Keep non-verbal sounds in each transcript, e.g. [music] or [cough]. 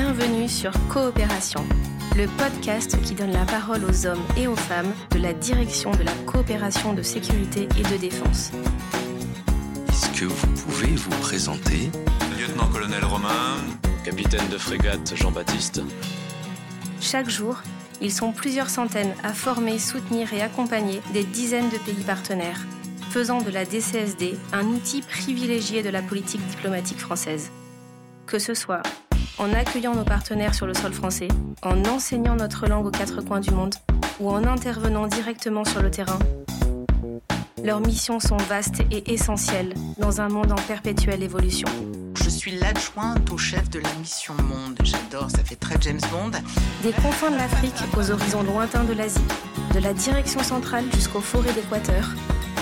Bienvenue sur Coopération, le podcast qui donne la parole aux hommes et aux femmes de la direction de la coopération de sécurité et de défense. Est-ce que vous pouvez vous présenter? Lieutenant-colonel Romain. Capitaine de frégate Jean-Baptiste. Chaque jour, ils sont plusieurs centaines à former, soutenir et accompagner des dizaines de pays partenaires, faisant de la DCSD un outil privilégié de la politique diplomatique française. Que ce soit en accueillant nos partenaires sur le sol français, en enseignant notre langue aux quatre coins du monde ou en intervenant directement sur le terrain. Leurs missions sont vastes et essentielles dans un monde en perpétuelle évolution. Je suis l'adjointe au chef de la mission Monde. J'adore, ça fait très James Bond. Des confins de l'Afrique aux horizons lointains de l'Asie, de la direction centrale jusqu'aux forêts d'Équateur,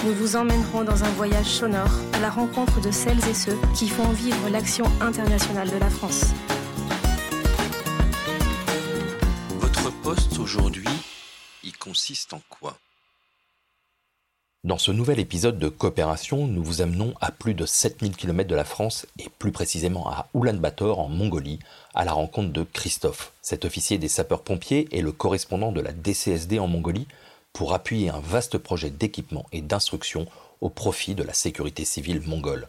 nous vous emmènerons dans un voyage sonore à la rencontre de celles et ceux qui font vivre l'action internationale de la France. Aujourd'hui, il consiste en quoi? Dans ce nouvel épisode de Coopération, nous vous amenons à plus de 7000 km de la France et plus précisément à Oulan-Bator en Mongolie à la rencontre de Christophe. Cet officier des sapeurs-pompiers est le correspondant de la DCSD en Mongolie pour appuyer un vaste projet d'équipement et d'instruction au profit de la sécurité civile mongole.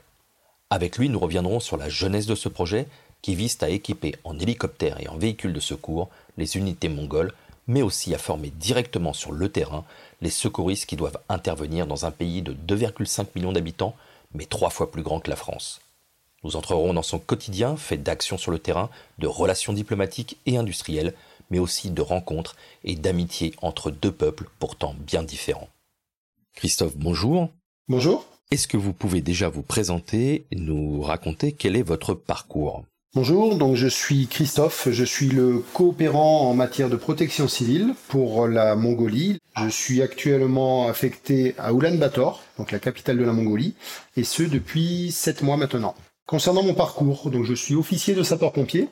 Avec lui, nous reviendrons sur la jeunesse de ce projet qui vise à équiper en hélicoptères et en véhicules de secours les unités mongoles, mais aussi à former directement sur le terrain les secouristes qui doivent intervenir dans un pays de 2,5 millions d'habitants, mais trois fois plus grand que la France. Nous entrerons dans son quotidien fait d'actions sur le terrain, de relations diplomatiques et industrielles, mais aussi de rencontres et d'amitié entre deux peuples pourtant bien différents. Christophe, bonjour. Bonjour. Est-ce que vous pouvez déjà vous présenter et nous raconter quel est votre parcours? Bonjour, donc je suis Christophe, je suis le coopérant en matière de protection civile pour la Mongolie. Je suis actuellement affecté à Ulaanbaatar, donc la capitale de la Mongolie, et ce depuis sept mois maintenant. Concernant mon parcours, donc je suis officier de sapeur-pompier,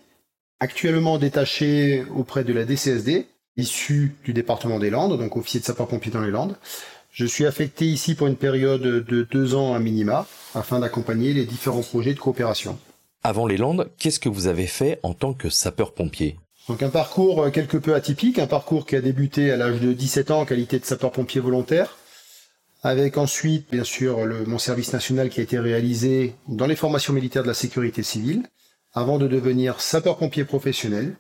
actuellement détaché auprès de la DCSD, issu du département des Landes, donc officier de sapeur-pompier dans les Landes. Je suis affecté ici pour une période de deux ans à minima, afin d'accompagner les différents projets de coopération. Avant les Landes, qu'est-ce que vous avez fait en tant que sapeur-pompier? Donc un parcours quelque peu atypique, un parcours qui a débuté à l'âge de 17 ans en qualité de sapeur-pompier volontaire, avec ensuite bien sûr mon service national qui a été réalisé dans les formations militaires de la sécurité civile, avant de devenir sapeur-pompier professionnel,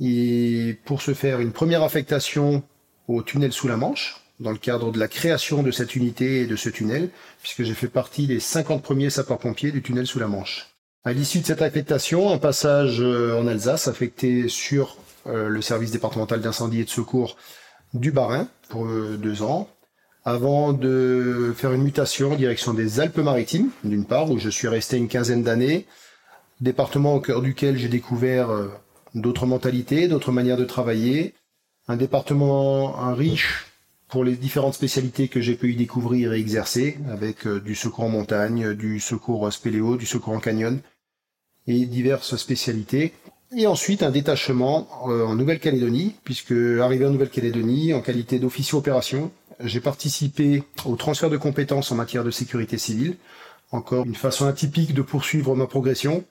et pour se faire une première affectation au tunnel sous la Manche, dans le cadre de la création de cette unité et de ce tunnel, puisque j'ai fait partie des 50 premiers sapeurs-pompiers du tunnel sous la Manche. À l'issue de cette affectation, un passage en Alsace affecté sur euh, le service départemental d'incendie et de secours du Bas-Rhin pour euh, deux ans, avant de faire une mutation en direction des Alpes-Maritimes, d'une part, où je suis resté une quinzaine d'années, département au cœur duquel j'ai découvert euh, d'autres mentalités, d'autres manières de travailler, un département riche pour les différentes spécialités que j'ai pu y découvrir et exercer, avec du secours en montagne, du secours spéléo, du secours en canyon, et diverses spécialités. Et ensuite un détachement en Nouvelle-Calédonie, puisque arrivé en Nouvelle-Calédonie en qualité d'officier opération, j'ai participé au transfert de compétences en matière de sécurité civile. Encore une façon atypique de poursuivre ma progression,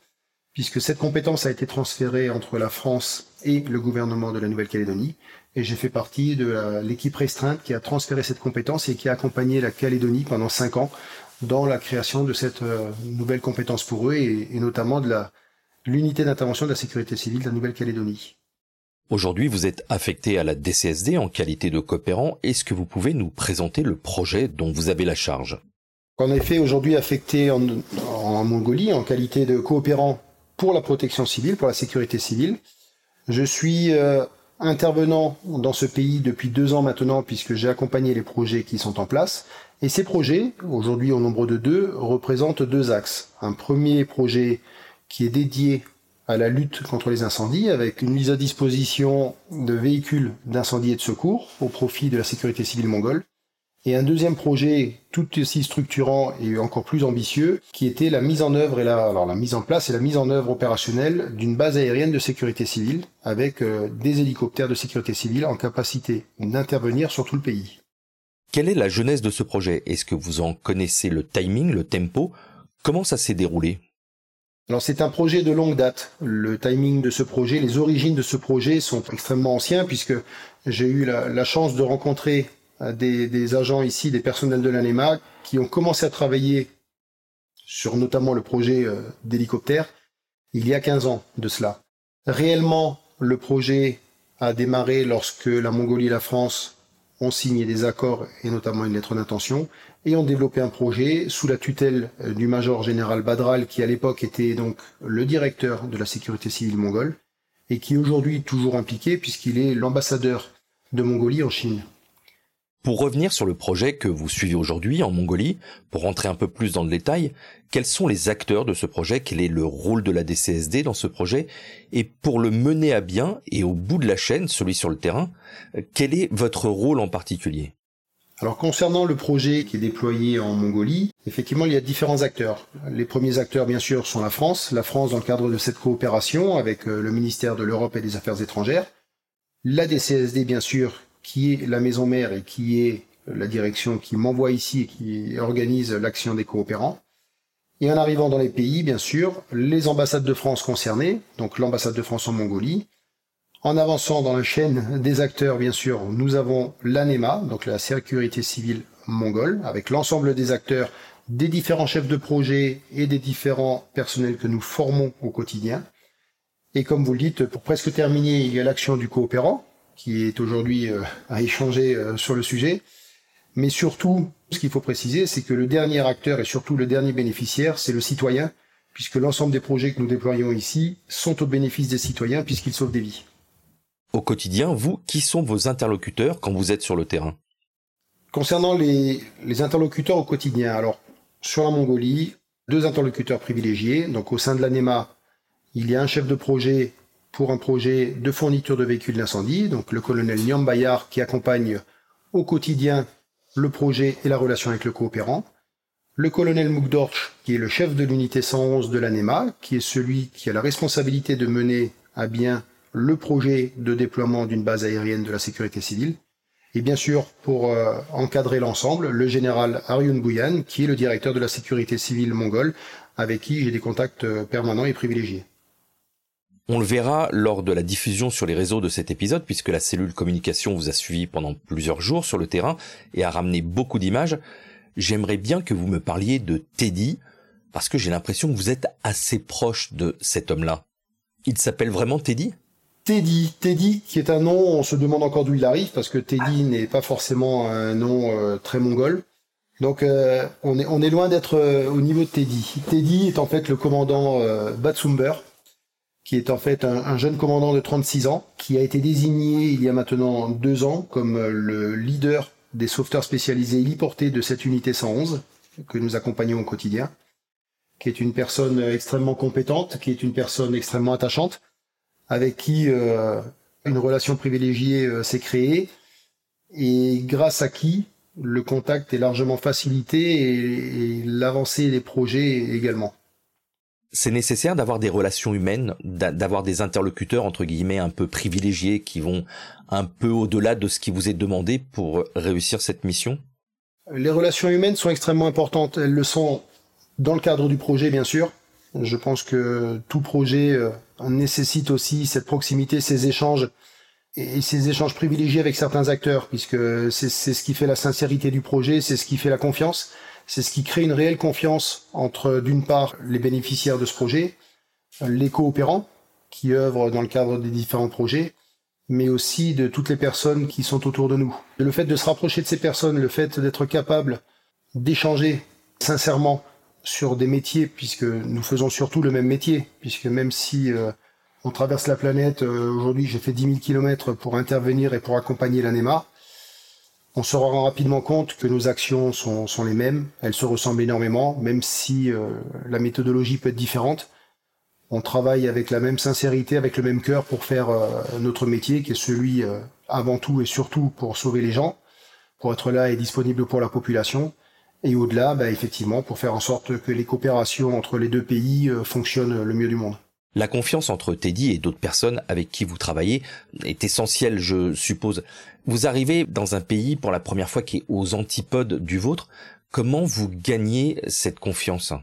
puisque cette compétence a été transférée entre la France et le gouvernement de la Nouvelle-Calédonie. Et j'ai fait partie de l'équipe restreinte qui a transféré cette compétence et qui a accompagné la Calédonie pendant cinq ans dans la création de cette euh, nouvelle compétence pour eux et, et notamment de l'unité d'intervention de la sécurité civile de la Nouvelle-Calédonie. Aujourd'hui, vous êtes affecté à la DCSD en qualité de coopérant. Est-ce que vous pouvez nous présenter le projet dont vous avez la charge? En effet, aujourd'hui affecté en, en, Mongolie en qualité de coopérant pour la protection civile, pour la sécurité civile. Je suis euh, intervenant dans ce pays depuis deux ans maintenant puisque j'ai accompagné les projets qui sont en place. Et ces projets, aujourd'hui au nombre de deux, représentent deux axes. Un premier projet qui est dédié à la lutte contre les incendies avec une mise à disposition de véhicules d'incendie et de secours au profit de la sécurité civile mongole. Et un deuxième projet tout aussi structurant et encore plus ambitieux qui était la mise en œuvre et la, alors la mise en place et la mise en œuvre opérationnelle d'une base aérienne de sécurité civile avec euh, des hélicoptères de sécurité civile en capacité d'intervenir sur tout le pays. Quelle est la jeunesse de ce projet? Est-ce que vous en connaissez le timing, le tempo? Comment ça s'est déroulé? Alors c'est un projet de longue date. Le timing de ce projet, les origines de ce projet sont extrêmement anciens puisque j'ai eu la, chance de rencontrer des, des, agents ici, des personnels de l'ANEMA qui ont commencé à travailler sur notamment le projet euh, d'hélicoptère il y a 15 ans de cela. Réellement, le projet a démarré lorsque la Mongolie et la France ont signé des accords et notamment une lettre d'intention et ont développé un projet sous la tutelle euh, du major général Badral qui à l'époque était donc le directeur de la sécurité civile mongole et qui est aujourd'hui toujours impliqué puisqu'il est l'ambassadeur de Mongolie en Chine. Pour revenir sur le projet que vous suivez aujourd'hui en Mongolie, pour rentrer un peu plus dans le détail, quels sont les acteurs de ce projet? Quel est le rôle de la DCSD dans ce projet? Et pour le mener à bien et au bout de la chaîne, celui sur le terrain, quel est votre rôle en particulier? Alors concernant le projet qui est déployé en Mongolie, effectivement il y a différents acteurs. Les premiers acteurs bien sûr sont la France, la France dans le cadre de cette coopération avec euh, le ministère de l'Europe et des Affaires étrangères, la DCSD bien sûr qui est la maison mère et qui est la direction qui m'envoie ici et qui organise l'action des coopérants. Et en arrivant dans les pays, bien sûr, les ambassades de France concernées, donc l'ambassade de France en Mongolie. En avançant dans la chaîne des acteurs, bien sûr, nous avons l'ANEMA, donc la sécurité civile mongole, avec l'ensemble des acteurs, des différents chefs de projet et des différents personnels que nous formons au quotidien. Et comme vous le dites, pour presque terminer, il y a l'action du coopérant, qui est aujourd'hui euh, à échanger euh, sur le sujet. Mais surtout, ce qu'il faut préciser, c'est que le dernier acteur et surtout le dernier bénéficiaire, c'est le citoyen, puisque l'ensemble des projets que nous déployons ici sont au bénéfice des citoyens puisqu'ils sauvent des vies. Au quotidien, vous, qui sont vos interlocuteurs quand vous êtes sur le terrain? Concernant les, les interlocuteurs au quotidien, alors sur la Mongolie, deux interlocuteurs privilégiés. Donc au sein de l'ANEMA, il y a un chef de projet pour un projet de fourniture de véhicules d'incendie, donc le colonel Nyam Bayar qui accompagne au quotidien le projet et la relation avec le coopérant, le colonel Mukdorch qui est le chef de l'unité 111 de l'ANEMA, qui est celui qui a la responsabilité de mener à bien le projet de déploiement d'une base aérienne de la sécurité civile, et bien sûr, pour euh, encadrer l'ensemble, le général Aryun Bouyan, qui est le directeur de la sécurité civile mongole, avec qui j'ai des contacts euh, permanents et privilégiés. On le verra lors de la diffusion sur les réseaux de cet épisode, puisque la cellule communication vous a suivi pendant plusieurs jours sur le terrain et a ramené beaucoup d'images. J'aimerais bien que vous me parliez de Teddy, parce que j'ai l'impression que vous êtes assez proche de cet homme-là. Il s'appelle vraiment Teddy? Teddy, Teddy, qui est un nom, on se demande encore d'où il arrive, parce que Teddy n'est pas forcément un nom euh, très mongol. Donc euh, on, est, on est loin d'être euh, au niveau de Teddy. Teddy est en fait le commandant Batsumber, qui est en fait un, jeune commandant de 36 ans, qui a été désigné il y a maintenant deux ans comme euh, le leader des sauveteurs spécialisés héliportés de cette unité 111, que nous accompagnons au quotidien, qui est une personne extrêmement compétente, qui est une personne extrêmement attachante, avec qui euh, une relation privilégiée euh, s'est créée, et grâce à qui le contact est largement facilité et l'avancée des projets également c'est nécessaire d'avoir des relations humaines, d'avoir des interlocuteurs entre guillemets un peu privilégiés qui vont un peu au-delà de ce qui vous est demandé pour réussir cette mission? Les relations humaines sont extrêmement importantes. Elles le sont dans le cadre du projet, bien sûr. Je pense que tout projet euh, nécessite aussi cette proximité, ces échanges et ces échanges privilégiés avec certains acteurs, puisque c'est ce qui fait la sincérité du projet, c'est ce qui fait la confiance. C'est ce qui crée une réelle confiance entre, d'une part, les bénéficiaires de ce projet, les coopérants qui œuvrent dans le cadre des différents projets, mais aussi de toutes les personnes qui sont autour de nous. le fait de se rapprocher de ces personnes, le fait d'être capable d'échanger sincèrement sur des métiers, puisque nous faisons surtout le même métier, puisque même si euh, on traverse la planète, euh, aujourd'hui j'ai fait 10 000 km pour intervenir et pour accompagner l'ANEMA, on se rend rapidement compte que nos actions sont, les mêmes, elles se ressemblent énormément, même si euh, la méthodologie peut être différente. On travaille avec la même sincérité, avec le même cœur pour faire euh, notre métier, qui est celui euh, avant tout et surtout pour sauver les gens, pour être là et disponible pour la population, et au-delà, bah, effectivement, pour faire en sorte que les coopérations entre les deux pays fonctionnent le mieux du monde. La confiance entre Teddy et d'autres personnes avec qui vous travaillez est essentielle, je suppose. Vous arrivez dans un pays pour la première fois qui est aux antipodes du vôtre. Comment vous gagnez cette confiance?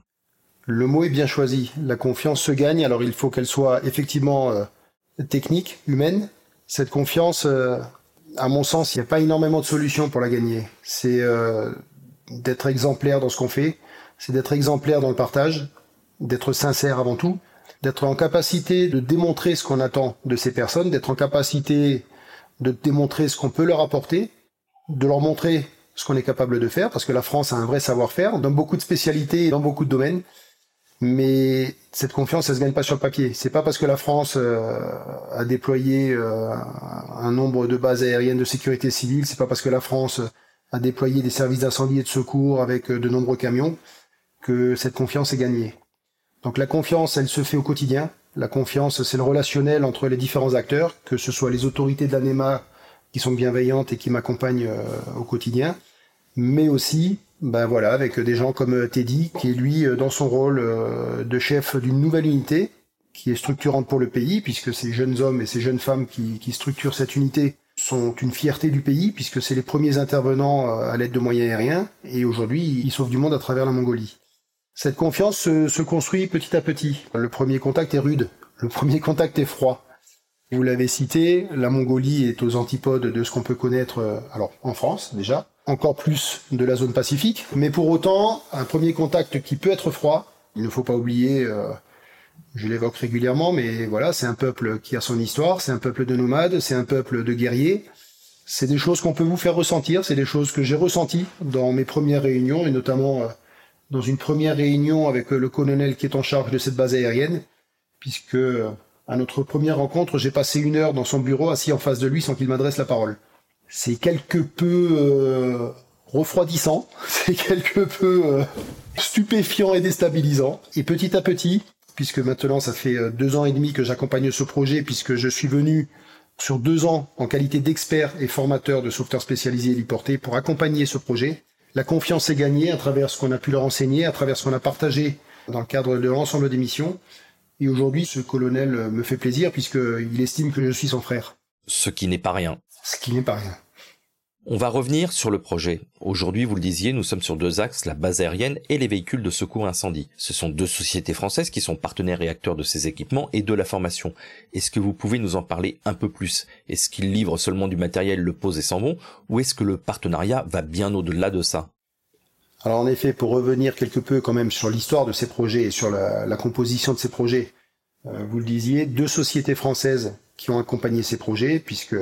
Le mot est bien choisi. La confiance se gagne, alors il faut qu'elle soit effectivement euh, technique, humaine. Cette confiance, euh, à mon sens, il n'y a pas énormément de solutions pour la gagner. C'est euh, d'être exemplaire dans ce qu'on fait, c'est d'être exemplaire dans le partage, d'être sincère avant tout, d'être en capacité de démontrer ce qu'on attend de ces personnes, d'être en capacité de démontrer ce qu'on peut leur apporter, de leur montrer ce qu'on est capable de faire, parce que la France a un vrai savoir-faire dans beaucoup de spécialités et dans beaucoup de domaines. Mais cette confiance, elle se gagne pas sur le papier. C'est pas parce que la France euh, a déployé euh, un nombre de bases aériennes de sécurité civile, c'est pas parce que la France a déployé des services d'incendie et de secours avec euh, de nombreux camions que cette confiance est gagnée. Donc la confiance, elle se fait au quotidien. La confiance, c'est le relationnel entre les différents acteurs, que ce soit les autorités de l'ANEMA qui sont bienveillantes et qui m'accompagnent au quotidien, mais aussi ben voilà, avec des gens comme euh, Teddy, qui est lui euh, dans son rôle euh, de chef d'une nouvelle unité, qui est structurante pour le pays, puisque ces jeunes hommes et ces jeunes femmes qui, qui structurent cette unité sont une fierté du pays, puisque c'est les premiers intervenants à l'aide de moyens aériens, et aujourd'hui ils sauvent du monde à travers la Mongolie. Cette confiance se, se construit petit à petit. Le premier contact est rude, le premier contact est froid. Vous l'avez cité, la Mongolie est aux antipodes de ce qu'on peut connaître, alors en France déjà, encore plus de la zone pacifique. Mais pour autant, un premier contact qui peut être froid, il ne faut pas oublier, euh, je l'évoque régulièrement, mais voilà, c'est un peuple qui a son histoire, c'est un peuple de nomades, c'est un peuple de guerriers. C'est des choses qu'on peut vous faire ressentir, c'est des choses que j'ai ressenties dans mes premières réunions, et notamment euh, dans une première réunion avec euh, le colonel qui est en charge de cette base aérienne, puisque à notre première rencontre, j'ai passé une heure dans son bureau assis en face de lui sans qu'il m'adresse la parole c'est quelque peu euh, refroidissant, [laughs] c'est quelque peu euh, stupéfiant et déstabilisant. Et petit à petit, puisque maintenant ça fait euh, deux ans et demi que j'accompagne ce projet, puisque je suis venu sur deux ans en qualité d'expert et formateur de sauveteurs spécialisés héliportés pour accompagner ce projet. La confiance est gagnée à travers ce qu'on a pu leur enseigner, à travers ce qu'on a partagé dans le cadre de l'ensemble des missions. Et aujourd'hui, ce colonel me fait plaisir puisqu'il estime que je suis son frère. Ce qui n'est pas rien ce qui n'est pas rien. On va revenir sur le projet. Aujourd'hui, vous le disiez, nous sommes sur deux axes, la base aérienne et les véhicules de secours incendie. Ce sont deux sociétés françaises qui sont partenaires et acteurs de ces équipements et de la formation. Est-ce que vous pouvez nous en parler un peu plus? Est-ce qu'ils livrent seulement du matériel, le posent et s'en vont? Ou est-ce que le partenariat va bien au-delà de ça? Alors en effet, pour revenir quelque peu quand même sur l'histoire de ces projets et sur la, composition de ces projets, euh, vous le disiez, deux sociétés françaises qui ont accompagné ces projets, puisque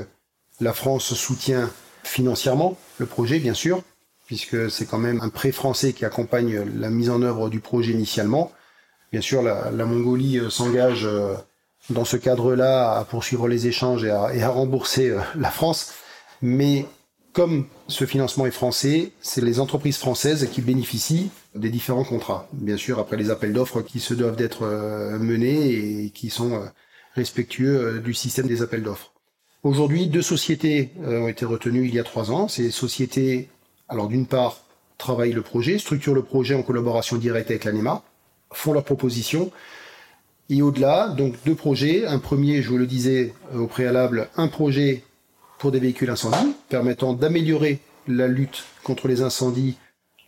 la France soutient financièrement le projet, bien sûr, puisque c'est quand même un prêt français qui accompagne la mise en œuvre du projet initialement. Bien sûr, la, Mongolie euh, s'engage euh, dans ce cadre-là à poursuivre les échanges et à, rembourser euh, la France. Mais comme ce financement est français, c'est les entreprises françaises qui bénéficient des différents contrats. Bien sûr, après les appels d'offres qui se doivent d'être menés et qui sont respectueux du système des appels d'offres. Aujourd'hui, deux sociétés euh, ont été retenues il y a trois ans. Ces sociétés, alors d'une part, travaillent le projet, structurent le projet en collaboration directe avec l'ANEMA, font leurs propositions. Et au-delà, donc deux projets. Un premier, je vous le disais euh, au préalable, un projet pour des véhicules incendies, permettant d'améliorer la lutte contre les incendies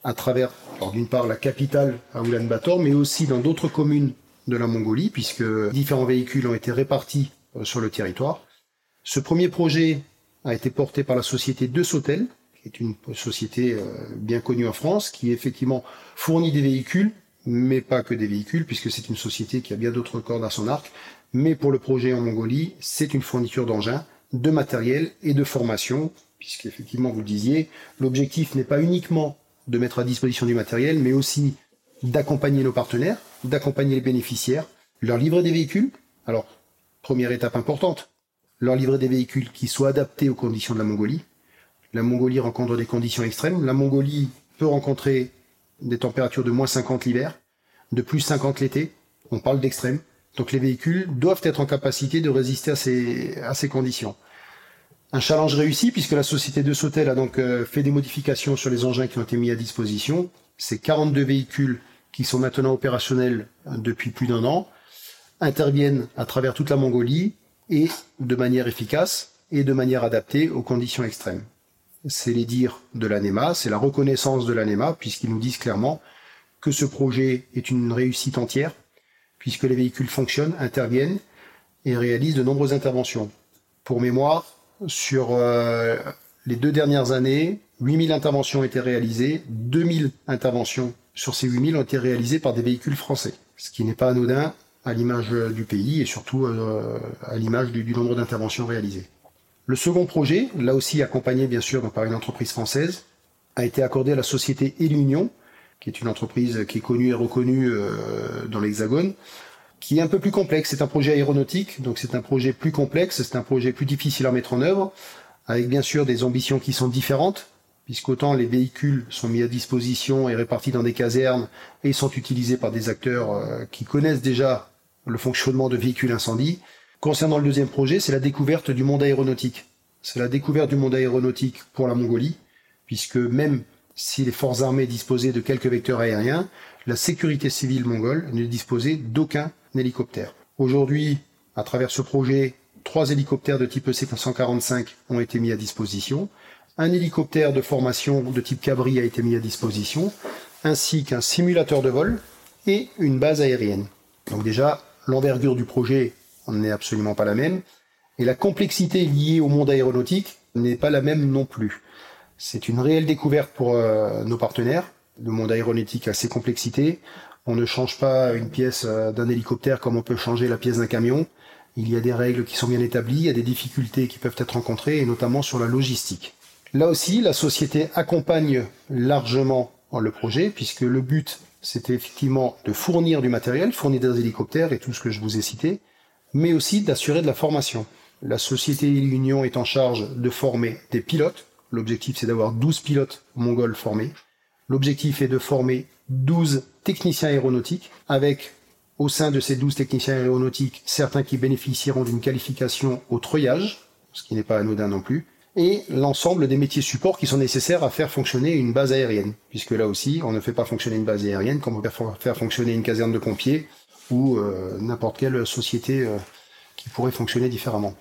à travers, d'une part, la capitale à Ulaanbaatar, mais aussi dans d'autres communes de la Mongolie, puisque différents véhicules ont été répartis euh, sur le territoire. Ce premier projet a été porté par la société De Sautel, qui est une société euh, bien connue en France, qui effectivement fournit des véhicules, mais pas que des véhicules, puisque c'est une société qui a bien d'autres cordes à son arc. Mais pour le projet en Mongolie, c'est une fourniture d'engins, de matériel et de formation, puisqu'effectivement, vous le disiez, l'objectif n'est pas uniquement de mettre à disposition du matériel, mais aussi d'accompagner nos partenaires, d'accompagner les bénéficiaires, leur livrer des véhicules. Alors, première étape importante, leur livrer des véhicules qui soient adaptés aux conditions de la Mongolie. La Mongolie rencontre des conditions extrêmes. La Mongolie peut rencontrer des températures de moins 50 l'hiver, de plus 50 l'été. On parle d'extrêmes. Donc les véhicules doivent être en capacité de résister à ces, à ces conditions. Un challenge réussi puisque la société de Sautel a donc euh, fait des modifications sur les engins qui ont été mis à disposition. Ces 42 véhicules qui sont maintenant opérationnels depuis plus d'un an interviennent à travers toute la Mongolie et de manière efficace et de manière adaptée aux conditions extrêmes. C'est les dires de l'ANEMA, c'est la reconnaissance de l'ANEMA, puisqu'ils nous disent clairement que ce projet est une réussite entière, puisque les véhicules fonctionnent, interviennent et réalisent de nombreuses interventions. Pour mémoire, sur euh, les deux dernières années, 8000 interventions ont été réalisées, 2000 interventions sur ces 8000 ont été réalisées par des véhicules français, ce qui n'est pas anodin à l'image du pays et surtout euh, à l'image du, nombre d'interventions réalisées. Le second projet, là aussi accompagné bien sûr par une entreprise française, a été accordé à la société Elunion, qui est une entreprise qui est connue et reconnue euh, dans l'Hexagone, qui est un peu plus complexe. C'est un projet aéronautique, donc c'est un projet plus complexe, c'est un projet plus difficile à mettre en œuvre, avec bien sûr des ambitions qui sont différentes, puisqu'autant les véhicules sont mis à disposition et répartis dans des casernes et sont utilisés par des acteurs euh, qui connaissent déjà le fonctionnement de véhicules incendies. Concernant le deuxième projet, c'est la découverte du monde aéronautique. C'est la découverte du monde aéronautique pour la Mongolie, puisque même si les forces armées disposaient de quelques vecteurs aériens, la sécurité civile mongole ne disposait d'aucun hélicoptère. Aujourd'hui, à travers ce projet, trois hélicoptères de type EC-145 ont été mis à disposition, un hélicoptère de formation de type Cabri a été mis à disposition, ainsi qu'un simulateur de vol et une base aérienne. Donc déjà, l'envergure du projet n'est absolument pas la même, et la complexité liée au monde aéronautique n'est pas la même non plus. C'est une réelle découverte pour euh, nos partenaires. Le monde aéronautique a ses complexités. On ne change pas une pièce euh, d'un hélicoptère comme on peut changer la pièce d'un camion. Il y a des règles qui sont bien établies, il y a des difficultés qui peuvent être rencontrées, et notamment sur la logistique. Là aussi, la société accompagne largement le projet, puisque le but, c'était effectivement de fournir du matériel, fournir des hélicoptères et tout ce que je vous ai cité, mais aussi d'assurer de la formation. La société Union est en charge de former des pilotes. L'objectif, c'est d'avoir 12 pilotes mongols formés. L'objectif est de former 12 techniciens aéronautiques, avec au sein de ces 12 techniciens aéronautiques, certains qui bénéficieront d'une qualification au treuillage, ce qui n'est pas anodin non plus, et l'ensemble des métiers supports qui sont nécessaires à faire fonctionner une base aérienne, puisque là aussi, on ne fait pas fonctionner une base aérienne comme on peut faire fonctionner une caserne de pompiers ou euh, n'importe quelle société euh, qui pourrait fonctionner différemment.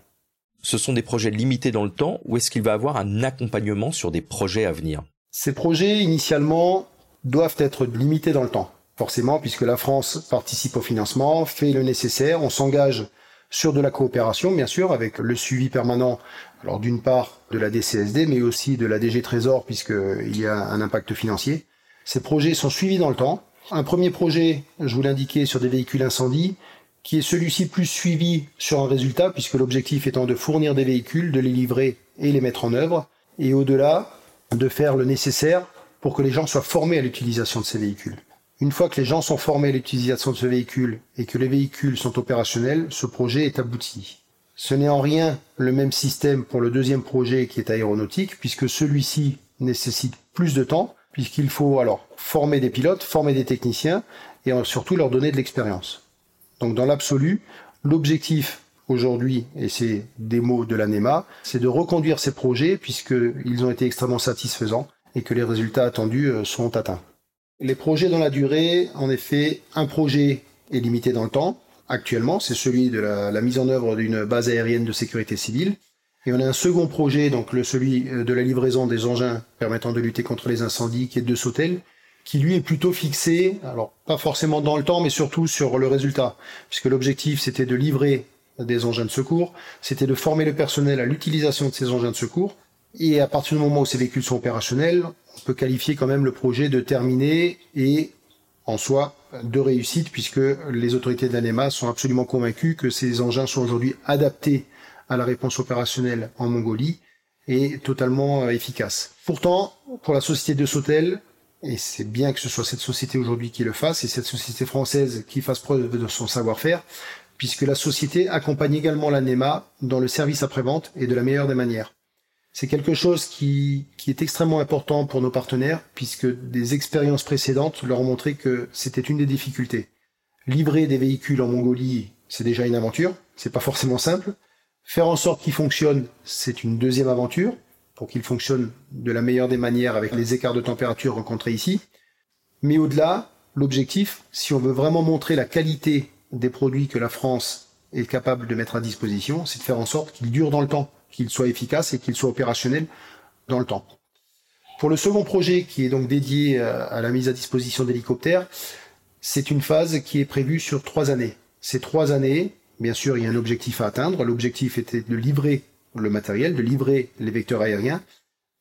Ce sont des projets limités dans le temps ou est-ce qu'il va avoir un accompagnement sur des projets à venir? Ces projets, initialement, doivent être limités dans le temps, forcément, puisque la France participe au financement, fait le nécessaire, on s'engage sur de la coopération, bien sûr, avec le suivi permanent, alors d'une part de la DCSD, mais aussi de la DG Trésor, puisqu'il y a un impact financier. Ces projets sont suivis dans le temps. Un premier projet, je vous l'indiquais, sur des véhicules incendies, qui est celui-ci plus suivi sur un résultat, puisque l'objectif étant de fournir des véhicules, de les livrer et les mettre en œuvre, et au-delà, de faire le nécessaire pour que les gens soient formés à l'utilisation de ces véhicules. Une fois que les gens sont formés à l'utilisation de ce véhicule et que les véhicules sont opérationnels, ce projet est abouti. Ce n'est en rien le même système pour le deuxième projet qui est aéronautique, puisque celui-ci nécessite plus de temps, puisqu'il faut alors former des pilotes, former des techniciens et surtout leur donner de l'expérience. Donc dans l'absolu, l'objectif aujourd'hui, et c'est des mots de l'ANEMA, c'est de reconduire ces projets puisqu'ils ont été extrêmement satisfaisants et que les résultats attendus euh, sont atteints. Les projets dans la durée, en effet, un projet est limité dans le temps. Actuellement, c'est celui de la, mise en œuvre d'une base aérienne de sécurité civile. Et on a un second projet, donc celui euh, de la livraison des engins permettant de lutter contre les incendies, qui est de Sautel, qui lui est plutôt fixé, alors pas forcément dans le temps, mais surtout sur le résultat, puisque l'objectif c'était de livrer des engins de secours, c'était de former le personnel à l'utilisation de ces engins de secours, et à partir du moment où ces véhicules sont opérationnels, on peut qualifier quand même le projet de terminé et en soi de réussite puisque les autorités de sont absolument convaincues que ces engins sont aujourd'hui adaptés à la réponse opérationnelle en Mongolie et totalement euh, efficaces. Pourtant, pour la société de Sautel, et c'est bien que ce soit cette société aujourd'hui qui le fasse et cette société française qui fasse preuve de son savoir-faire, puisque la société accompagne également l'ANEMA dans le service après-vente et de la meilleure des manières. C'est quelque chose qui, est extrêmement important pour nos partenaires, puisque des expériences précédentes leur ont montré que c'était une des difficultés. Livrer des véhicules en Mongolie, c'est déjà une aventure, c'est pas forcément simple. Faire en sorte qu'ils fonctionnent, c'est une deuxième aventure, pour qu'ils fonctionnent de la meilleure des manières avec les écarts de température rencontrés ici. Mais au-delà, l'objectif, si on veut vraiment montrer la qualité des produits que la France est capable de mettre à disposition, c'est de faire en sorte qu'ils durent dans le temps qu'il soit efficace et qu'il soit opérationnel dans le temps. Pour le second projet, qui est donc dédié à la mise à disposition d'hélicoptères, c'est une phase qui est prévue sur trois années. Ces trois années, bien sûr, il y a un objectif à atteindre. L'objectif était de livrer le matériel, de livrer les vecteurs aériens,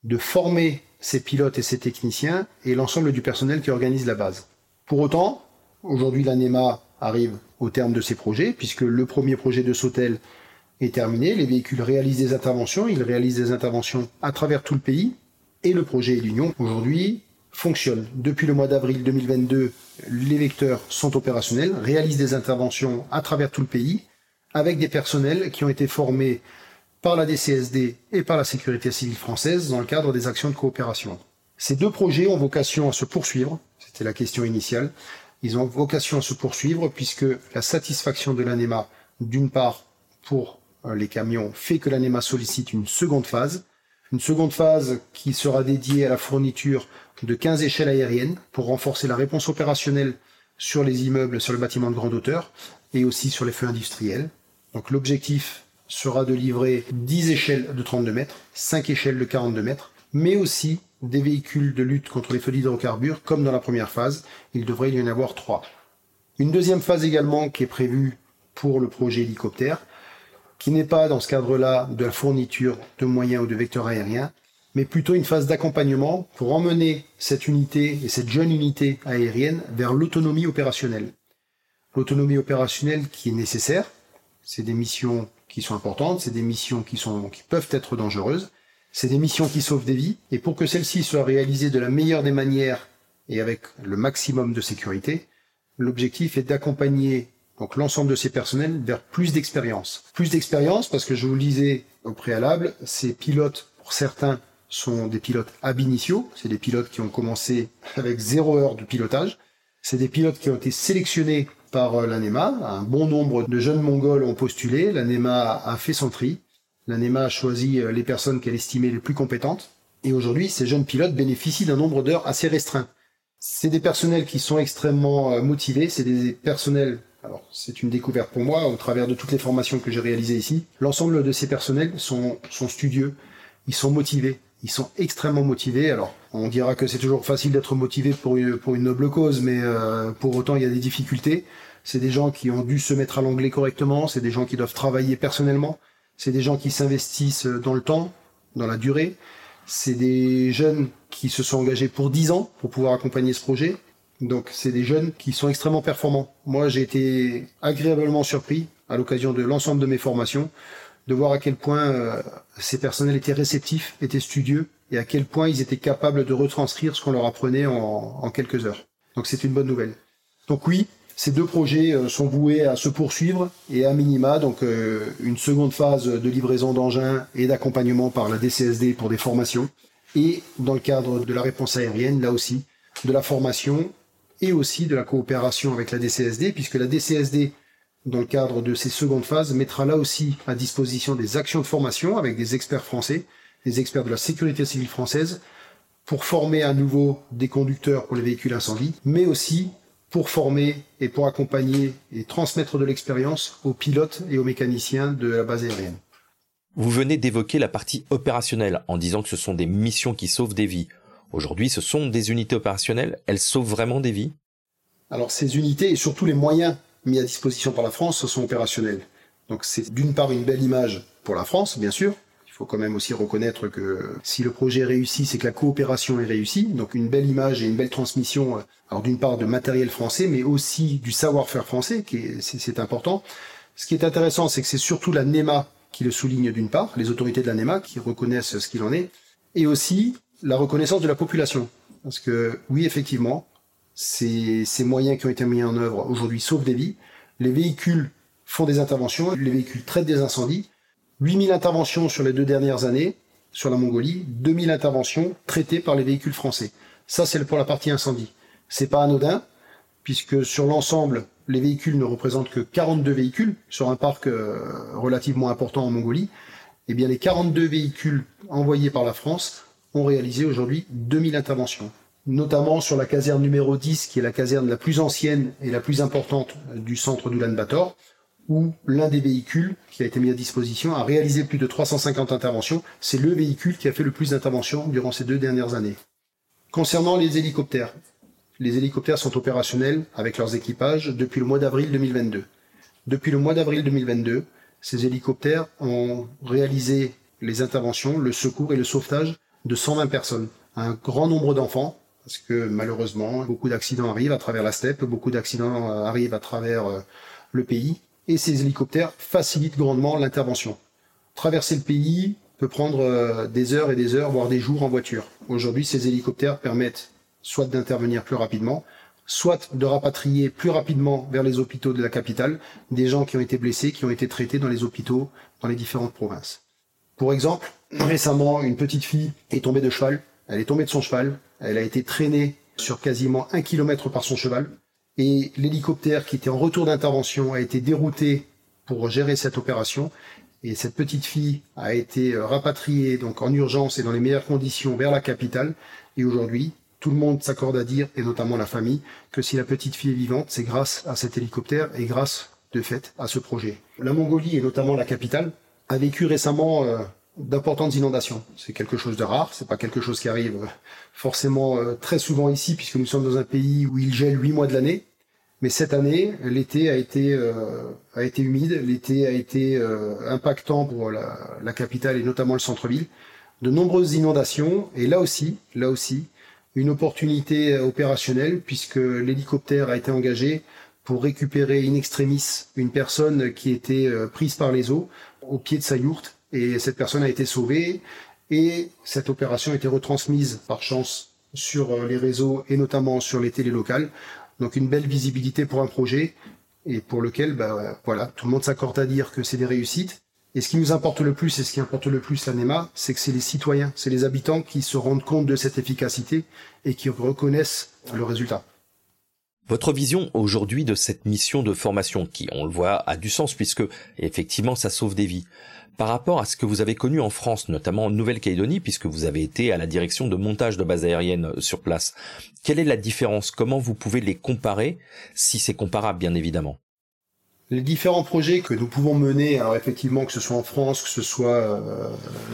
de former ces pilotes et ces techniciens et l'ensemble du personnel qui organise la base. Pour autant, aujourd'hui l'ANEMA arrive au terme de ses projets, puisque le premier projet de Sautel terminé, les véhicules réalisent des interventions, ils réalisent des interventions à travers tout le pays, et le projet L'Union aujourd'hui fonctionne. Depuis le mois d'avril 2022, les vecteurs sont opérationnels, réalisent des interventions à travers tout le pays, avec des personnels qui ont été formés par la DCSD et par la sécurité civile française dans le cadre des actions de coopération. Ces deux projets ont vocation à se poursuivre, c'était la question initiale, ils ont vocation à se poursuivre puisque la satisfaction de l'ANEMA, d'une part pour les camions, fait que l'ANEMA sollicite une seconde phase, une seconde phase qui sera dédiée à la fourniture de 15 échelles aériennes pour renforcer la réponse opérationnelle sur les immeubles, sur le bâtiment de grande hauteur et aussi sur les feux industriels. Donc l'objectif sera de livrer 10 échelles de 32 mètres, 5 échelles de 42 mètres, mais aussi des véhicules de lutte contre les feux d'hydrocarbures, comme dans la première phase. Il devrait y en avoir 3. Une deuxième phase également qui est prévue pour le projet hélicoptère, qui n'est pas dans ce cadre-là de la fourniture de moyens ou de vecteurs aériens, mais plutôt une phase d'accompagnement pour emmener cette unité et cette jeune unité aérienne vers l'autonomie opérationnelle. L'autonomie opérationnelle qui est nécessaire, c'est des missions qui sont importantes, c'est des missions qui, sont, qui peuvent être dangereuses, c'est des missions qui sauvent des vies, et pour que celles-ci soient réalisées de la meilleure des manières et avec le maximum de sécurité, l'objectif est d'accompagner donc l'ensemble de ces personnels vers plus d'expérience. Plus d'expérience parce que je vous le disais au préalable, ces pilotes, pour certains, sont des pilotes ab initio, c'est des pilotes qui ont commencé avec zéro heure de pilotage, c'est des pilotes qui ont été sélectionnés par euh, l'ANEMA, un bon nombre de jeunes mongols ont postulé, l'ANEMA a fait son tri, l'ANEMA a choisi euh, les personnes qu'elle estimait les plus compétentes, et aujourd'hui ces jeunes pilotes bénéficient d'un nombre d'heures assez restreint. C'est des personnels qui sont extrêmement euh, motivés, c'est des personnels alors, c'est une découverte pour moi au travers de toutes les formations que j'ai réalisées ici. L'ensemble de ces personnels sont, studieux, ils sont motivés, ils sont extrêmement motivés. Alors, on dira que c'est toujours facile d'être motivé pour une, pour une noble cause, mais euh, pour autant, il y a des difficultés. C'est des gens qui ont dû se mettre à l'anglais correctement, c'est des gens qui doivent travailler personnellement, c'est des gens qui s'investissent dans le temps, dans la durée. C'est des jeunes qui se sont engagés pour 10 ans pour pouvoir accompagner ce projet. Donc c'est des jeunes qui sont extrêmement performants. Moi j'ai été agréablement surpris à l'occasion de l'ensemble de mes formations de voir à quel point euh, ces personnels étaient réceptifs, étaient studieux, et à quel point ils étaient capables de retranscrire ce qu'on leur apprenait en, quelques heures. Donc c'est une bonne nouvelle. Donc oui, ces deux projets euh, sont voués à se poursuivre et à minima, donc euh, une seconde phase de livraison d'engins et d'accompagnement par la DCSD pour des formations, et dans le cadre de la réponse aérienne, là aussi, de la formation et aussi de la coopération avec la DCSD, puisque la DCSD dans le cadre de ces secondes phases, mettra là aussi à disposition des actions de formation avec des experts français, des experts de la sécurité civile française, pour former à nouveau des conducteurs pour les véhicules incendies, mais aussi pour former et pour accompagner et transmettre de l'expérience aux pilotes et aux mécaniciens de la base aérienne. Vous venez d'évoquer la partie opérationnelle en disant que ce sont des missions qui sauvent des vies. Aujourd'hui, ce sont des unités opérationnelles, elles sauvent vraiment des vies Alors ces unités et surtout les moyens mis à disposition par la France sont opérationnels. Donc c'est d'une part une belle image pour la France, bien sûr. Il faut quand même aussi reconnaître que si le projet est réussi, c'est que la coopération est réussie. Donc une belle image et une belle transmission, euh, alors d'une part de matériel français, mais aussi du savoir-faire français, qui est, c'est, important. Ce qui est intéressant, c'est que c'est surtout la NEMA qui le souligne d'une part, les autorités de la NEMA qui reconnaissent ce qu'il en est, et aussi la reconnaissance de la population. Parce que oui, effectivement, ces, moyens qui ont été mis en œuvre aujourd'hui sauvent des vies. Les véhicules font des interventions, les véhicules traitent des incendies. 8000 interventions sur les deux dernières années sur la Mongolie, 2000 interventions traitées par les véhicules français. Ça, c'est pour la partie incendie. C'est pas anodin, puisque sur l'ensemble, les véhicules ne représentent que 42 véhicules sur un parc euh, relativement important en Mongolie. Eh bien, les 42 véhicules envoyés par la France ont réalisé aujourd'hui 2000 interventions notamment sur la caserne numéro 10, qui est la caserne la plus ancienne et la plus importante du centre d'Ulan-Bator, où l'un des véhicules qui a été mis à disposition a réalisé plus de 350 interventions. C'est le véhicule qui a fait le plus d'interventions durant ces deux dernières années. Concernant les hélicoptères, les hélicoptères sont opérationnels avec leurs équipages depuis le mois d'avril 2022. Depuis le mois d'avril 2022, ces hélicoptères ont réalisé les interventions, le secours et le sauvetage de 120 personnes. Un grand nombre d'enfants, parce que malheureusement, beaucoup d'accidents arrivent à travers la steppe, beaucoup d'accidents euh, arrivent à travers euh, le pays, et ces hélicoptères facilitent grandement l'intervention. Traverser le pays peut prendre euh, des heures et des heures, voire des jours en voiture. Aujourd'hui, ces hélicoptères permettent soit d'intervenir plus rapidement, soit de rapatrier plus rapidement vers les hôpitaux de la capitale des gens qui ont été blessés, qui ont été traités dans les hôpitaux dans les différentes provinces. Pour exemple, récemment, une petite fille est tombée de cheval, elle est tombée de son cheval, elle a été traînée sur quasiment un kilomètre par son cheval, et l'hélicoptère qui était en retour d'intervention a été dérouté pour gérer cette opération, et cette petite fille a été rapatriée donc en urgence et dans les meilleures conditions vers la capitale, et aujourd'hui, tout le monde s'accorde à dire, et notamment la famille, que si la petite fille est vivante, c'est grâce à cet hélicoptère et grâce, de fait, à ce projet. La Mongolie, et notamment la capitale, a vécu récemment euh, d'importantes inondations. C'est quelque chose de rare, c'est pas quelque chose qui arrive euh, forcément euh, très souvent ici, puisque nous sommes dans un pays où il gèle huit mois de l'année. Mais cette année, l'été a été a été humide, l'été a été impactant pour la, la capitale et notamment le centre-ville. De nombreuses inondations et là aussi, là aussi, une opportunité opérationnelle puisque l'hélicoptère a été engagé pour récupérer in extremis une personne qui était prise par les eaux au pied de sa yourte et cette personne a été sauvée et cette opération a été retransmise par chance sur euh, les réseaux et notamment sur les télés locales. Donc une belle visibilité pour un projet et pour lequel bah, voilà, tout le monde s'accorde à dire que c'est des réussites et ce qui nous importe le plus, et ce qui importe le plus à NEMA, c'est que c'est les citoyens, c'est les habitants qui se rendent compte de cette efficacité et qui reconnaissent le résultat. Votre vision aujourd'hui de cette mission de formation, qui, on le voit, a du sens puisque effectivement ça sauve des vies, par rapport à ce que vous avez connu en France, notamment en Nouvelle-Calédonie, puisque vous avez été à la direction de montage de bases aériennes sur place, quelle est la différence? Comment vous pouvez les comparer, si c'est comparable bien évidemment? Les différents projets que nous pouvons mener, alors effectivement que ce soit en France, que ce soit euh,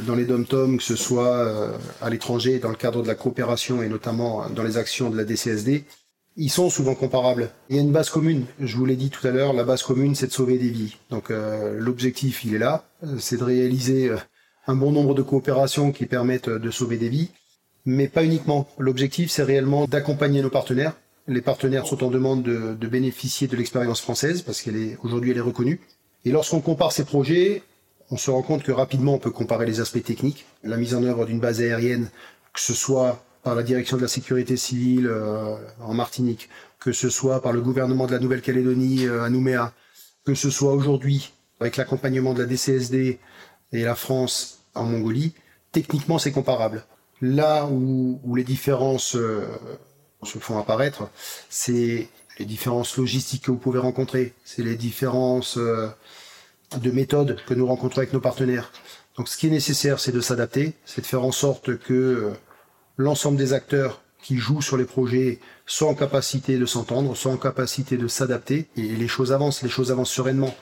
dans les dom-tom, que ce soit euh, à l'étranger dans le cadre de la coopération et notamment dans les actions de la DCSD, ils sont souvent comparables. Il y a une base commune, je vous l'ai dit tout à l'heure, la base commune c'est de sauver des vies. Donc euh, l'objectif il est là, c'est de réaliser un bon nombre de coopérations qui permettent de sauver des vies, mais pas uniquement. L'objectif c'est réellement d'accompagner nos partenaires les partenaires sont en demande de, bénéficier de l'expérience française parce qu'elle est aujourd'hui elle est reconnue. Et lorsqu'on compare ces projets, on se rend compte que rapidement on peut comparer les aspects techniques, la mise en œuvre d'une base aérienne, que ce soit par la direction de la sécurité civile euh, en Martinique, que ce soit par le gouvernement de la Nouvelle-Calédonie euh, à Nouméa, que ce soit aujourd'hui avec l'accompagnement de la DCSD et la France en Mongolie, techniquement c'est comparable. Là où, les différences euh, se font apparaître, c'est les différences logistiques que vous pouvez rencontrer, c'est les différences euh, de méthodes que nous rencontrons avec nos partenaires. Donc ce qui est nécessaire, c'est de s'adapter, c'est de faire en sorte que euh, l'ensemble des acteurs qui jouent sur les projets soient en capacité de s'entendre, soient en capacité de s'adapter, et les choses avancent, les choses avancent sereinement.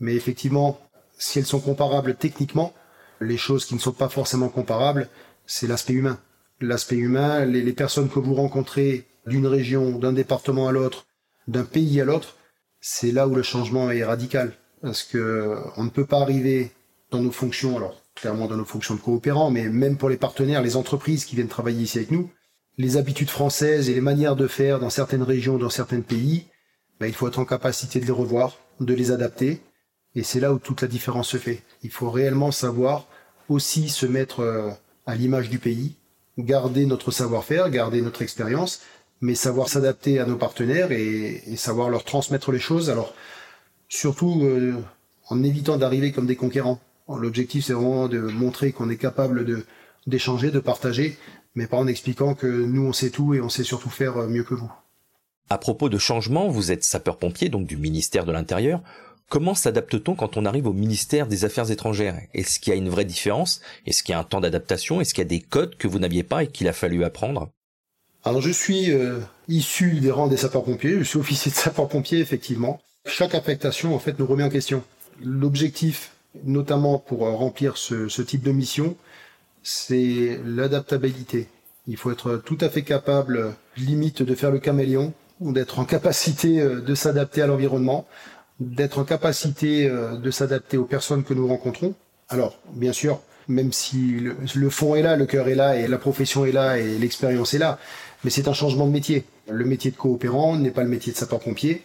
Mais effectivement, si elles sont comparables techniquement, les choses qui ne sont pas forcément comparables, c'est l'aspect humain l'aspect humain, les, personnes que vous rencontrez d'une région, d'un département à l'autre, d'un pays à l'autre, c'est là où le changement est radical. Parce que on ne peut pas arriver dans nos fonctions, alors clairement dans nos fonctions de coopérants, mais même pour les partenaires, les entreprises qui viennent travailler ici avec nous, les habitudes françaises et les manières de faire dans certaines régions, dans certains pays, ben, il faut être en capacité de les revoir, de les adapter. Et c'est là où toute la différence se fait. Il faut réellement savoir aussi se mettre euh, à l'image du pays, garder notre savoir-faire, garder notre expérience, mais savoir s'adapter à nos partenaires et, savoir leur transmettre les choses. Alors, surtout euh, en évitant d'arriver comme des conquérants. L'objectif, c'est vraiment de montrer qu'on est capable de d'échanger, de partager, mais pas en expliquant que nous, on sait tout et on sait surtout faire euh, mieux que vous. À propos de changement, vous êtes sapeur-pompier, donc du ministère de l'Intérieur. Comment s'adapte-t-on quand on arrive au ministère des Affaires étrangères? Est-ce qu'il y a une vraie différence? Est-ce qu'il y a un temps d'adaptation? Est-ce qu'il y a des codes que vous n'aviez pas et qu'il a fallu apprendre? Alors je suis euh, issu des rangs des sapeurs-pompiers, je suis officier de [laughs] sapeurs-pompiers effectivement. Chaque affectation, en fait, nous remet en question. L'objectif, notamment pour remplir ce, type de mission, c'est l'adaptabilité. Il faut être tout à fait capable, limite, de faire le caméléon, d'être en capacité euh, de s'adapter à l'environnement, d'être en capacité euh, de s'adapter aux personnes que nous rencontrons. Alors, bien sûr, même si le, fond est là, le cœur est là, et la profession est là, et l'expérience est là, mais c'est un changement de métier. Le métier de coopérant n'est pas le métier de sapeur-pompier,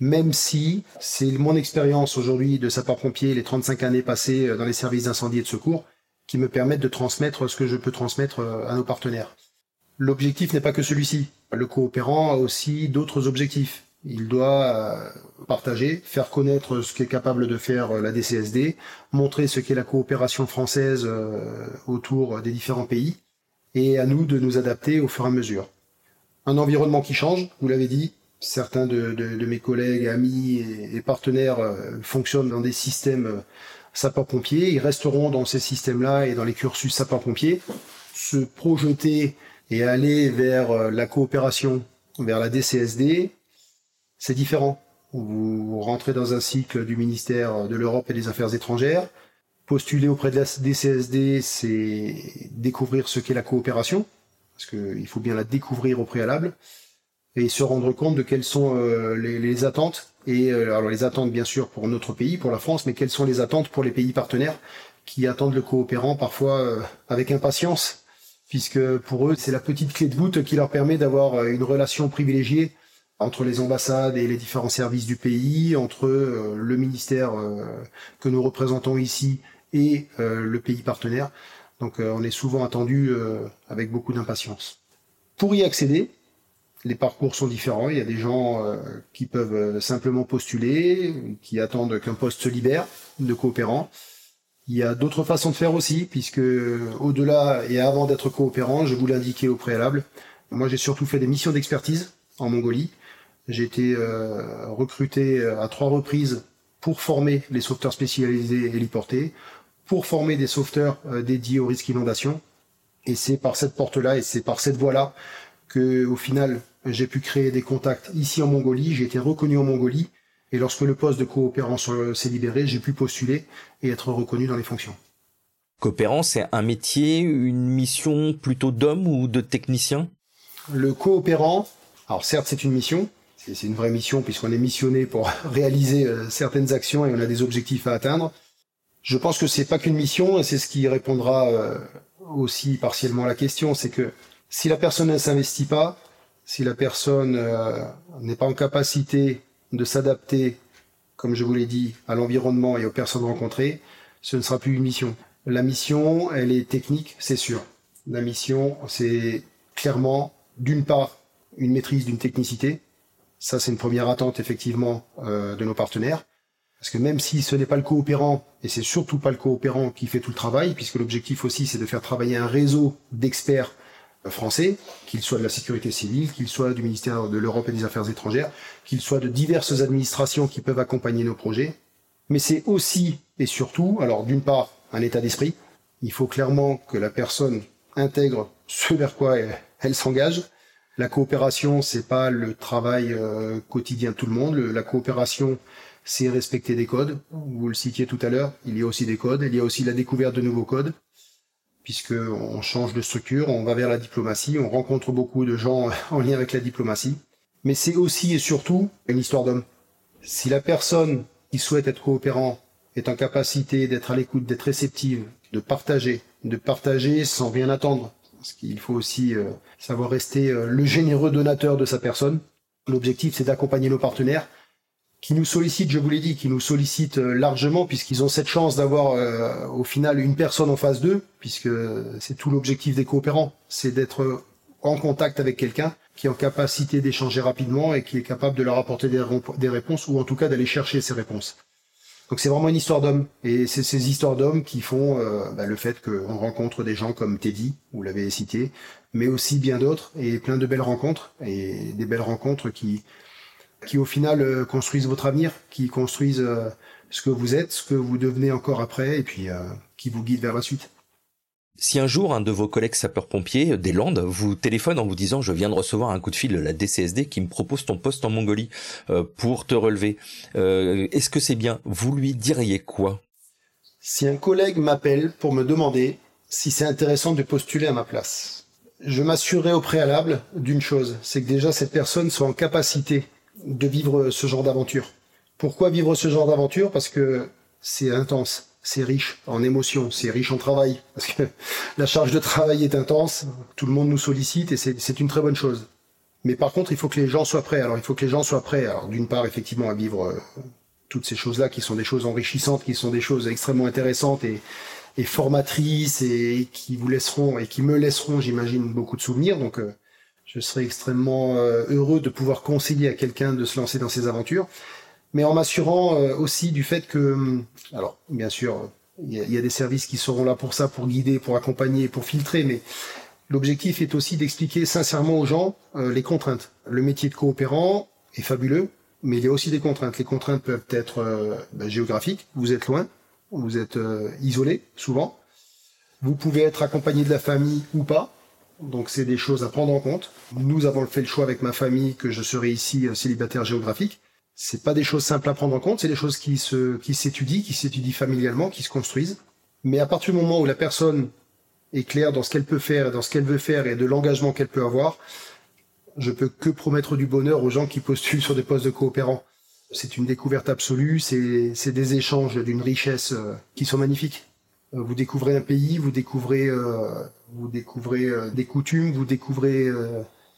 même si c'est mon expérience aujourd'hui de sapeur-pompier, les 35 années passées euh, dans les services d'incendie et de secours, qui me permettent de transmettre ce que je peux transmettre à nos partenaires. L'objectif n'est pas que celui-ci. Le coopérant a aussi d'autres objectifs. Il doit euh, partager, faire connaître ce qu'est capable de faire euh, la DCSD, montrer ce qu'est la coopération française euh, autour des différents pays, et à nous de nous adapter au fur et à mesure. Un environnement qui change, vous l'avez dit, certains de, mes collègues, amis et, partenaires fonctionnent dans des systèmes sapeurs-pompiers, ils resteront dans ces systèmes-là et dans les cursus sapeurs-pompiers. Se projeter et aller vers la coopération, vers la DCSD, c'est différent. Vous rentrez dans un cycle du ministère de l'Europe et des Affaires étrangères. Postuler auprès de la DCSD, c'est découvrir ce qu'est la coopération, parce qu'il faut bien la découvrir au préalable, et se rendre compte de quelles sont euh, les, attentes, et euh, alors les attentes bien sûr pour notre pays, pour la France, mais quelles sont les attentes pour les pays partenaires qui attendent le coopérant parfois euh, avec impatience, puisque pour eux c'est la petite clé de voûte qui leur permet d'avoir une relation privilégiée entre les ambassades et les différents services du pays, entre le ministère que nous représentons ici et le pays partenaire. Donc on est souvent attendu avec beaucoup d'impatience. Pour y accéder, les parcours sont différents. Il y a des gens qui peuvent simplement postuler, qui attendent qu'un poste se libère de coopérants. Il y a d'autres façons de faire aussi, puisque au-delà et avant d'être coopérant, je vous l'indiquais au préalable, moi j'ai surtout fait des missions d'expertise en Mongolie. J'ai été euh, recruté euh, à trois reprises pour former les sauveteurs spécialisés héliportés, pour former des sauveteurs euh, dédiés au risque inondation. Et c'est par cette porte-là et c'est par cette voie-là que, au final, j'ai pu créer des contacts ici en Mongolie. J'ai été reconnu en Mongolie. Et lorsque le poste de coopérant s'est libéré, j'ai pu postuler et être reconnu dans les fonctions. Coopérant, c'est un métier, une mission plutôt d'homme ou de technicien? Le coopérant, alors certes c'est une mission, c'est une vraie mission puisqu'on est missionné pour [laughs] réaliser euh, certaines actions et on a des objectifs à atteindre. Je pense que c'est pas qu'une mission et c'est ce qui répondra euh, aussi partiellement à la question, c'est que si la personne ne s'investit pas, si la personne euh, n'est pas en capacité de s'adapter, comme je vous l'ai dit, à l'environnement et aux personnes rencontrées, ce ne sera plus une mission. La mission, elle est technique, c'est sûr. La mission, c'est clairement, d'une part, une maîtrise d'une technicité, ça, c'est une première attente effectivement euh, de nos partenaires. Parce que même si ce n'est pas le coopérant, et c'est surtout pas le coopérant qui fait tout le travail, puisque l'objectif aussi c'est de faire travailler un réseau d'experts français, qu'ils soient de la sécurité civile, qu'ils soient du ministère de l'Europe et des Affaires étrangères, qu'ils soient de diverses administrations qui peuvent accompagner nos projets. Mais c'est aussi et surtout, alors d'une part, un état d'esprit. Il faut clairement que la personne intègre ce vers quoi elle s'engage, la coopération, c'est pas le travail euh, quotidien de tout le monde. la coopération, c'est respecter des codes. Vous le citiez tout à l'heure. Il y a aussi des codes. Il y a aussi la découverte de nouveaux codes, puisque on change de structure, on va vers la diplomatie, on rencontre beaucoup de gens [laughs] en lien avec la diplomatie. Mais c'est aussi et surtout une histoire d'homme. Si la personne qui souhaite être coopérant est en capacité d'être à l'écoute, d'être réceptive, de partager, de partager sans rien attendre, parce qu'il faut aussi euh, savoir rester euh, le généreux donateur de sa personne. L'objectif, c'est d'accompagner nos partenaires qui nous sollicitent, je vous l'ai dit, qui nous sollicitent euh, largement puisqu'ils ont cette chance d'avoir au final une personne en face d'eux, puisque c'est tout l'objectif des coopérants, c'est d'être en contact avec quelqu'un qui est en capacité d'échanger rapidement et qui est capable de leur apporter des réponses ou en tout cas d'aller chercher ces réponses. Donc c'est vraiment une histoire d'hommes. Et c'est ces histoires d'hommes qui font euh, bah, le fait qu'on rencontre des gens comme Teddy, vous l'avez cité, mais aussi bien d'autres, et plein de belles rencontres, et des belles rencontres qui, qui au final euh, construisent votre avenir, qui construisent euh, ce que vous êtes, ce que vous devenez encore après, et puis qui vous guident vers la suite. Si un jour un de vos collègues sapeurs-pompiers des Landes vous téléphone en vous disant je viens de recevoir un coup de fil de la DCSD qui me propose ton poste en Mongolie euh, pour te relever, euh, est-ce que c'est bien? Vous lui diriez quoi? Si un collègue m'appelle pour me demander si c'est intéressant de postuler à ma place, je m'assurerai au préalable d'une chose, c'est que déjà cette personne soit en capacité de vivre ce genre d'aventure. Pourquoi vivre ce genre d'aventure? Parce que c'est intense c'est riche en émotions, c'est riche en travail, parce que [laughs] la charge de travail est intense, tout le monde nous sollicite et c'est une très bonne chose. Mais par contre, il faut que les gens soient prêts. Alors, il faut que les gens soient prêts, alors d'une part, effectivement, à vivre euh, toutes ces choses-là, qui sont des choses enrichissantes, qui sont des choses extrêmement intéressantes et, formatrices, et qui vous laisseront, et qui me laisseront, j'imagine, beaucoup de souvenirs. Donc, euh, je serai extrêmement euh, heureux de pouvoir conseiller à quelqu'un de se lancer dans ces aventures mais en m'assurant euh, aussi du fait que, hum, alors bien sûr, il y, a, des services qui seront là pour ça, pour guider, pour accompagner, pour filtrer, mais l'objectif est aussi d'expliquer sincèrement aux gens euh, les contraintes. Le métier de coopérant est fabuleux, mais il y a aussi des contraintes. Les contraintes peuvent être ben, géographiques, vous êtes loin, vous êtes isolé souvent, vous pouvez être accompagné de la famille ou pas, donc c'est des choses à prendre en compte. Nous avons fait le choix avec ma famille que je serai ici célibataire géographique c'est pas des choses simples à prendre en compte, c'est des choses qui se, qui s'étudient, qui s'étudient familialement, qui se construisent. Mais à partir du moment où la personne est claire dans ce qu'elle peut faire et dans ce qu'elle veut faire et de l'engagement qu'elle peut avoir, je peux que promettre du bonheur aux gens qui postulent sur des postes de coopérants. C'est une découverte absolue, c'est des échanges d'une richesse euh, qui sont magnifiques. Euh, vous découvrez un pays, vous découvrez, euh, vous découvrez des coutumes, vous découvrez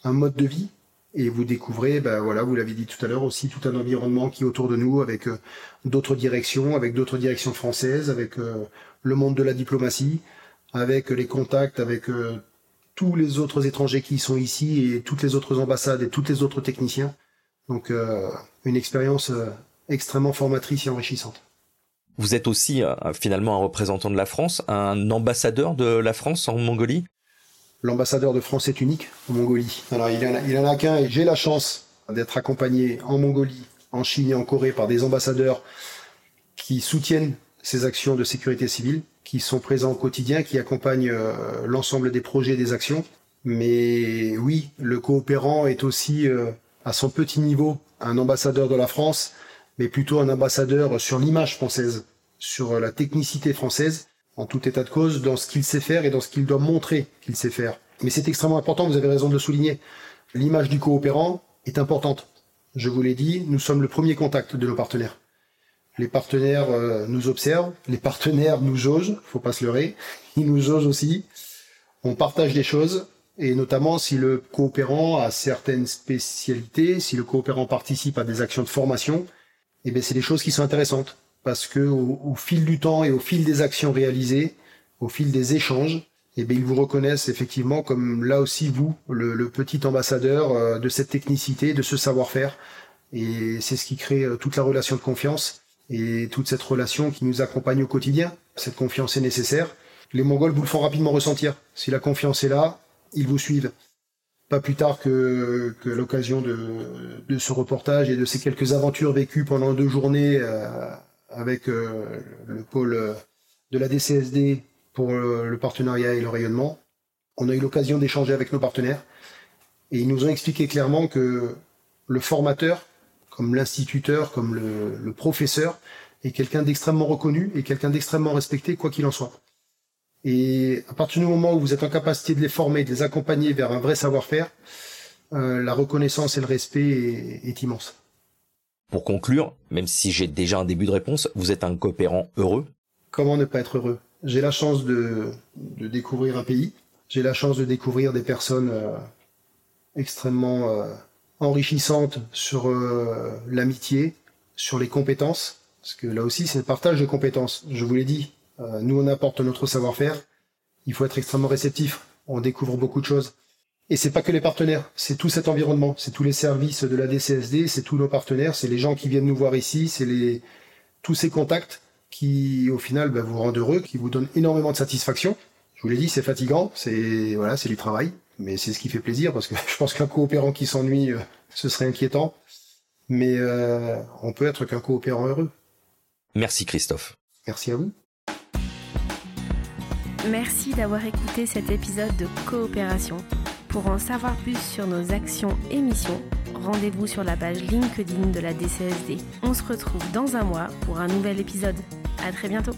un mode de vie et vous découvrez, ben voilà, vous l'avez dit tout à l'heure aussi, tout un environnement qui est autour de nous, avec euh, d'autres directions, avec d'autres directions françaises, avec euh, le monde de la diplomatie, avec les contacts avec euh, tous les autres étrangers qui sont ici et toutes les autres ambassades et tous les autres techniciens. Donc une expérience extrêmement formatrice et enrichissante. Vous êtes aussi finalement un représentant de la France, un ambassadeur de la France en Mongolie? L'ambassadeur de France est unique en Mongolie. Alors il en a qu'un et j'ai la chance d'être accompagné en Mongolie, en Chine et en Corée par des ambassadeurs qui soutiennent ces actions de sécurité civile, qui sont présents au quotidien, qui accompagnent euh, l'ensemble des projets et des actions. Mais oui, le coopérant est aussi euh, à son petit niveau un ambassadeur de la France, mais plutôt un ambassadeur sur l'image française, sur la technicité française, en tout état de cause, dans ce qu'il sait faire et dans ce qu'il doit montrer qu'il sait faire. Mais c'est extrêmement important, vous avez raison de le souligner. L'image du coopérant est importante. Je vous l'ai dit, nous sommes le premier contact de nos partenaires. Les partenaires euh, nous observent, les partenaires nous jaugent, faut pas se leurrer, ils nous jaugent aussi. On partage des choses, et notamment si le coopérant a certaines spécialités, si le coopérant participe à des actions de formation, eh bien c'est des choses qui sont intéressantes parce que au, fil du temps et au fil des actions réalisées, au fil des échanges, eh bien, ils vous reconnaissent effectivement comme là aussi vous, le, petit ambassadeur euh, de cette technicité, de ce savoir-faire. Et c'est ce qui crée euh, toute la relation de confiance et toute cette relation qui nous accompagne au quotidien. Cette confiance est nécessaire. Les Mongols vous le font rapidement ressentir. Si la confiance est là, ils vous suivent. Pas plus tard que, l'occasion de, ce reportage et de ces quelques aventures vécues pendant deux journées euh, avec euh, le pôle euh, de la DCSD pour le partenariat et le rayonnement. On a eu l'occasion d'échanger avec nos partenaires et ils nous ont expliqué clairement que le formateur, comme l'instituteur, comme le, professeur, est quelqu'un d'extrêmement reconnu et quelqu'un d'extrêmement respecté, quoi qu'il en soit. Et à partir du moment où vous êtes en capacité de les former, de les accompagner vers un vrai savoir-faire, la reconnaissance et le respect est immense. Pour conclure, même si j'ai déjà un début de réponse, vous êtes un coopérant heureux? Comment ne pas être heureux? J'ai la chance de, découvrir un pays, j'ai la chance de découvrir des personnes euh, extrêmement euh, enrichissantes sur euh, l'amitié, sur les compétences, parce que là aussi c'est un partage de compétences. Je vous l'ai dit, nous on apporte notre savoir-faire, il faut être extrêmement réceptif, on découvre beaucoup de choses. Et c'est pas que les partenaires, c'est tout cet environnement, c'est tous les services de la DCSD, c'est tous nos partenaires, c'est les gens qui viennent nous voir ici, c'est les tous ces contacts qui, au final, bah, vous rendent heureux, qui vous donnent énormément de satisfaction. Je vous l'ai dit, c'est fatigant, c'est voilà, c'est du travail, mais c'est ce qui fait plaisir parce que [laughs] je pense qu'un coopérant qui s'ennuie, euh, ce serait inquiétant. Mais euh, on peut être qu'un coopérant heureux. Merci Christophe. Merci à vous. Merci d'avoir écouté cet épisode de Coopération. Pour en savoir plus sur nos actions et missions, rendez-vous sur la page LinkedIn de la DCSD. On se retrouve dans un mois pour un nouvel épisode. À très bientôt.